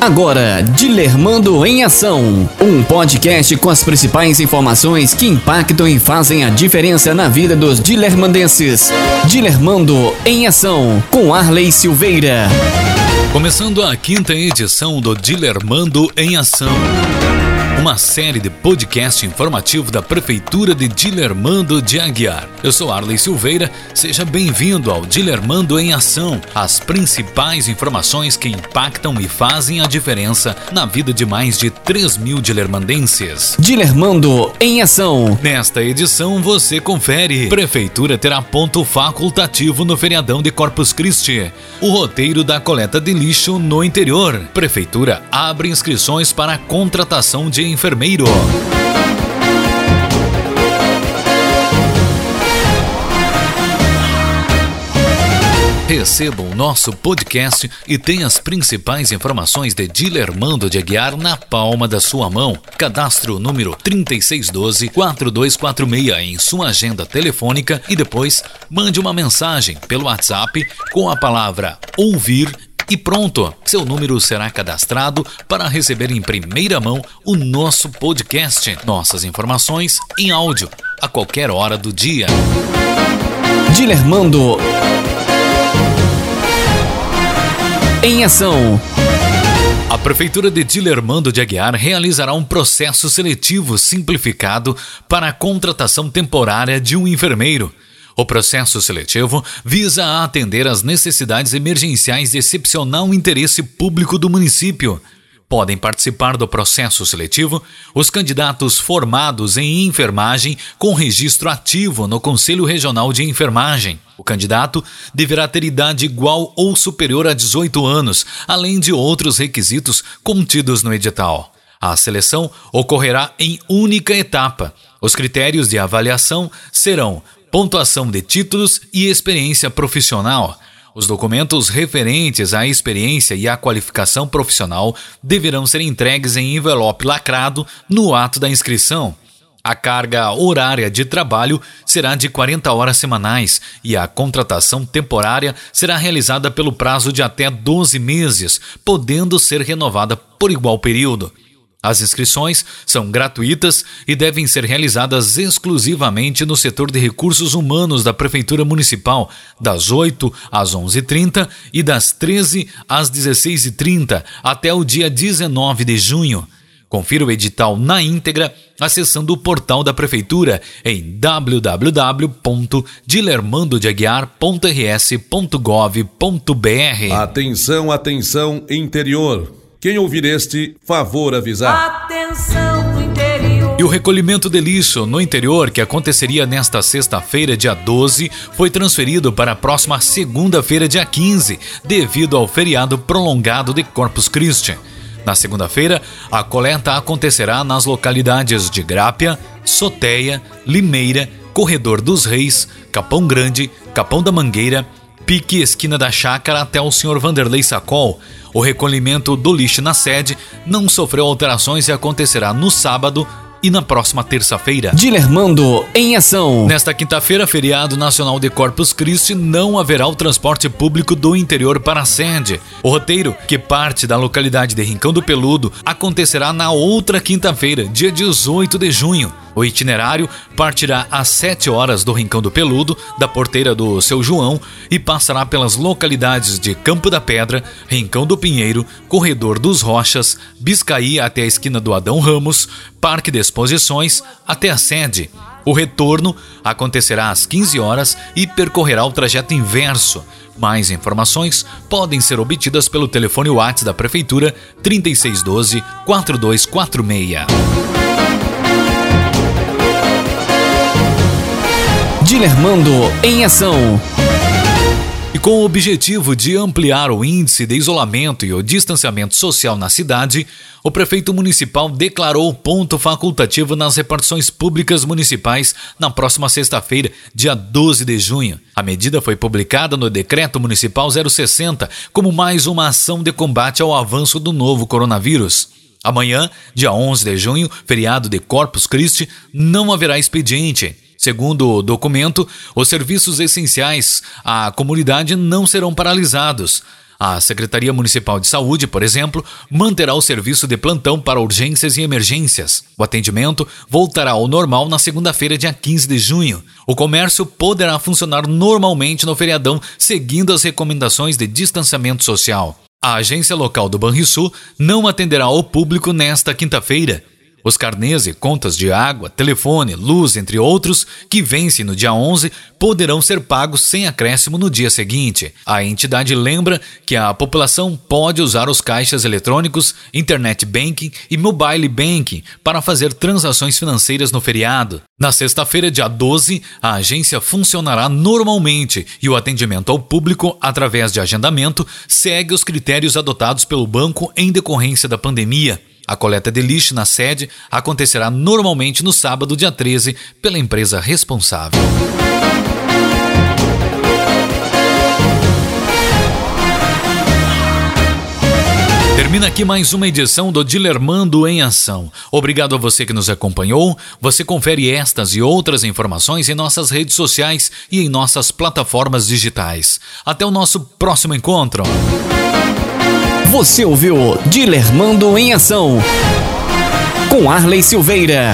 Agora, Dilermando em Ação. Um podcast com as principais informações que impactam e fazem a diferença na vida dos dilermandenses. Dilermando em Ação, com Arley Silveira. Começando a quinta edição do Dilermando em Ação uma série de podcast informativo da Prefeitura de Dilermando de Aguiar. Eu sou Arley Silveira, seja bem-vindo ao Dilermando em Ação, as principais informações que impactam e fazem a diferença na vida de mais de 3 mil dilermandenses. Dilermando em Ação. Nesta edição você confere. Prefeitura terá ponto facultativo no feriadão de Corpus Christi. O roteiro da coleta de lixo no interior. Prefeitura abre inscrições para a contratação de enfermeiro. Receba o nosso podcast e tenha as principais informações de Dilermando de Aguiar na palma da sua mão. Cadastro número 3612-4246 em sua agenda telefônica e depois mande uma mensagem pelo WhatsApp com a palavra ouvir e pronto, seu número será cadastrado para receber em primeira mão o nosso podcast. Nossas informações em áudio, a qualquer hora do dia. Dilermando em ação. A Prefeitura de Dilermando de Aguiar realizará um processo seletivo simplificado para a contratação temporária de um enfermeiro. O processo seletivo visa atender às necessidades emergenciais de excepcional interesse público do município. Podem participar do processo seletivo os candidatos formados em enfermagem com registro ativo no Conselho Regional de Enfermagem. O candidato deverá ter idade igual ou superior a 18 anos, além de outros requisitos contidos no edital. A seleção ocorrerá em única etapa. Os critérios de avaliação serão pontuação de títulos e experiência profissional. Os documentos referentes à experiência e à qualificação profissional deverão ser entregues em envelope lacrado no ato da inscrição. A carga horária de trabalho será de 40 horas semanais e a contratação temporária será realizada pelo prazo de até 12 meses, podendo ser renovada por igual período. As inscrições são gratuitas e devem ser realizadas exclusivamente no setor de recursos humanos da Prefeitura Municipal, das 8 às 11h30 e das 13 às 16h30 até o dia 19 de junho. Confira o edital na íntegra acessando o portal da Prefeitura em www.dilermandodeaguiar.rs.gov.br. Atenção, atenção, interior. Quem ouvir este, favor avisar. Atenção interior. E o recolhimento de lixo no interior, que aconteceria nesta sexta-feira, dia 12, foi transferido para a próxima segunda-feira, dia 15, devido ao feriado prolongado de Corpus Christi. Na segunda-feira, a coleta acontecerá nas localidades de Grápia, Soteia, Limeira, Corredor dos Reis, Capão Grande, Capão da Mangueira, Pique Esquina da Chácara até o Sr. Vanderlei Sacol. O recolhimento do lixo na sede não sofreu alterações e acontecerá no sábado, e na próxima terça-feira. Dilermando em ação. Nesta quinta-feira, feriado nacional de Corpus Christi, não haverá o transporte público do interior para a sede. O roteiro, que parte da localidade de Rincão do Peludo, acontecerá na outra quinta-feira, dia 18 de junho. O itinerário partirá às 7 horas do Rincão do Peludo, da porteira do Seu João, e passará pelas localidades de Campo da Pedra, Rincão do Pinheiro, Corredor dos Rochas, Biscaí até a esquina do Adão Ramos, Parque de Exposições até a sede. O retorno acontecerá às 15 horas e percorrerá o trajeto inverso. Mais informações podem ser obtidas pelo telefone WhatsApp da Prefeitura 3612 4246. Dilermando em ação. E com o objetivo de ampliar o índice de isolamento e o distanciamento social na cidade, o prefeito municipal declarou ponto facultativo nas repartições públicas municipais na próxima sexta-feira, dia 12 de junho. A medida foi publicada no Decreto Municipal 060 como mais uma ação de combate ao avanço do novo coronavírus. Amanhã, dia 11 de junho, feriado de Corpus Christi, não haverá expediente. Segundo o documento, os serviços essenciais à comunidade não serão paralisados. A Secretaria Municipal de Saúde, por exemplo, manterá o serviço de plantão para urgências e emergências. O atendimento voltará ao normal na segunda-feira, dia 15 de junho. O comércio poderá funcionar normalmente no feriadão, seguindo as recomendações de distanciamento social. A agência local do Banrisul não atenderá ao público nesta quinta-feira. Os carnês e contas de água, telefone, luz, entre outros, que vencem no dia 11, poderão ser pagos sem acréscimo no dia seguinte. A entidade lembra que a população pode usar os caixas eletrônicos, internet banking e mobile banking para fazer transações financeiras no feriado. Na sexta-feira, dia 12, a agência funcionará normalmente e o atendimento ao público através de agendamento segue os critérios adotados pelo banco em decorrência da pandemia. A coleta de lixo na sede acontecerá normalmente no sábado, dia 13, pela empresa responsável. Termina aqui mais uma edição do Dilermando em Ação. Obrigado a você que nos acompanhou. Você confere estas e outras informações em nossas redes sociais e em nossas plataformas digitais. Até o nosso próximo encontro. Você ouviu Dilermando em Ação com Arley Silveira.